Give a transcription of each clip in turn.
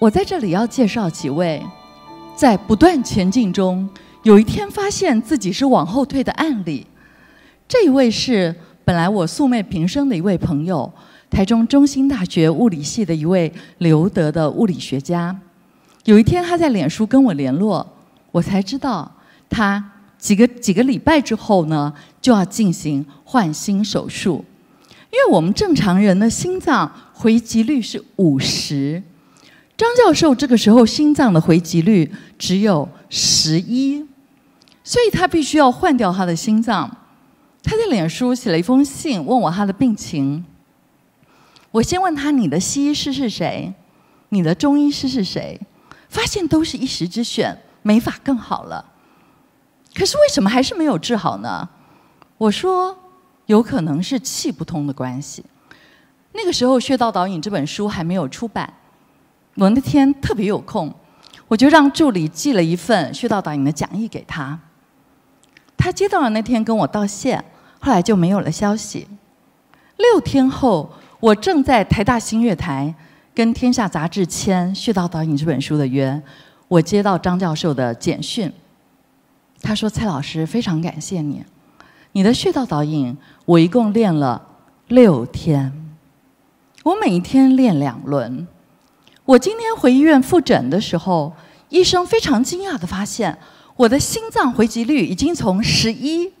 我在这里要介绍几位，在不断前进中，有一天发现自己是往后退的案例。这一位是本来我素昧平生的一位朋友，台中中心大学物理系的一位留德的物理学家。有一天他在脸书跟我联络，我才知道他几个几个礼拜之后呢就要进行换心手术，因为我们正常人的心脏回击率是五十。张教授这个时候心脏的回击率只有十一，所以他必须要换掉他的心脏。他在脸书写了一封信，问我他的病情。我先问他：“你的西医师是谁？你的中医师是谁？”发现都是一时之选，没法更好了。可是为什么还是没有治好呢？我说：“有可能是气不通的关系。”那个时候，《穴道导引》这本书还没有出版。我那天特别有空，我就让助理寄了一份穴道导演的讲义给他。他接到了那天跟我道谢，后来就没有了消息。六天后，我正在台大新月台跟天下杂志签《穴道导演》这本书的约，我接到张教授的简讯，他说：“蔡老师，非常感谢你，你的穴道导演我一共练了六天，我每一天练两轮。”我今天回医院复诊的时候，医生非常惊讶的发现，我的心脏回击率已经从十一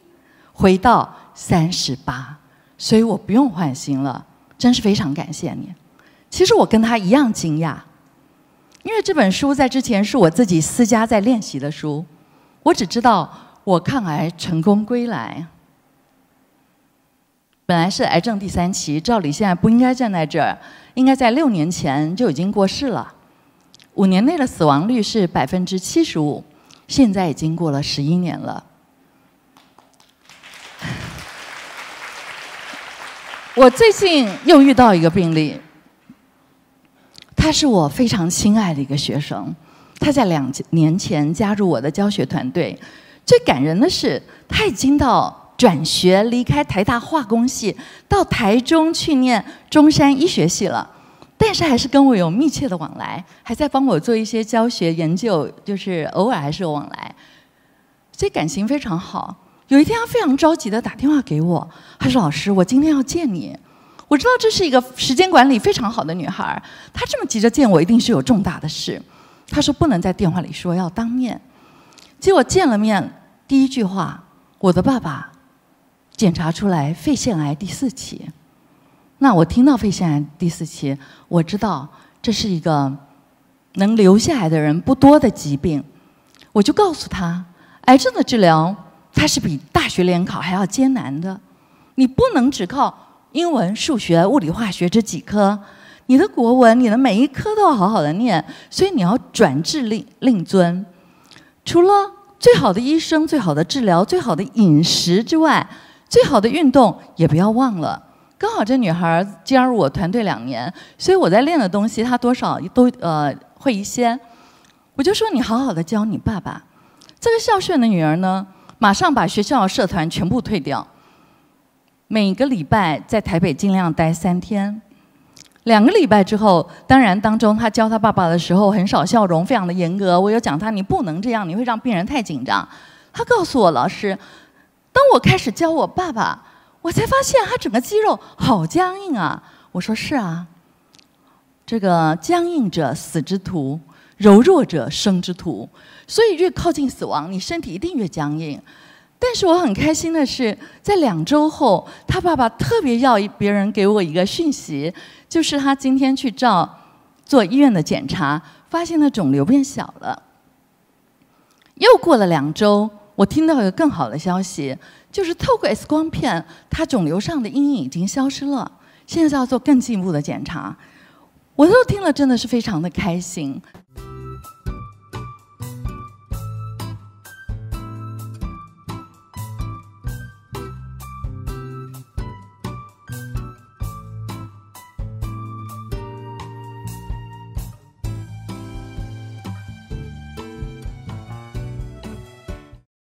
回到三十八，所以我不用换心了，真是非常感谢你。其实我跟他一样惊讶，因为这本书在之前是我自己私家在练习的书，我只知道我抗癌成功归来，本来是癌症第三期，照理现在不应该站在这儿。应该在六年前就已经过世了，五年内的死亡率是百分之七十五，现在已经过了十一年了。我最近又遇到一个病例，他是我非常亲爱的一个学生，他在两年前加入我的教学团队。最感人的是，他已经到。转学离开台大化工系，到台中去念中山医学系了，但是还是跟我有密切的往来，还在帮我做一些教学研究，就是偶尔还是有往来，所以感情非常好。有一天，他非常着急的打电话给我，他说：“老师，我今天要见你。我知道这是一个时间管理非常好的女孩，她这么急着见我，一定是有重大的事。”他说：“不能在电话里说，要当面。”结果见了面，第一句话：“我的爸爸。”检查出来肺腺癌第四期，那我听到肺腺癌第四期，我知道这是一个能留下来的人不多的疾病，我就告诉他，癌症的治疗它是比大学联考还要艰难的，你不能只靠英文、数学、物理、化学这几科，你的国文、你的每一科都要好好的念，所以你要转治令令尊，除了最好的医生、最好的治疗、最好的饮食之外。最好的运动也不要忘了。刚好这女孩加入我团队两年，所以我在练的东西她多少都呃会一些。我就说你好好的教你爸爸。这个孝顺的女儿呢，马上把学校社团全部退掉，每个礼拜在台北尽量待三天。两个礼拜之后，当然当中她教她爸爸的时候很少笑容，非常的严格。我有讲他你不能这样，你会让病人太紧张。他告诉我老师。当我开始教我爸爸，我才发现他整个肌肉好僵硬啊！我说是啊，这个僵硬者死之徒，柔弱者生之徒。所以越靠近死亡，你身体一定越僵硬。但是我很开心的是，在两周后，他爸爸特别要别人给我一个讯息，就是他今天去照做医院的检查，发现了肿瘤变小了。又过了两周。我听到一个更好的消息，就是透过 X 光片，它肿瘤上的阴影已经消失了。现在要做更进一步的检查，我都听了，真的是非常的开心。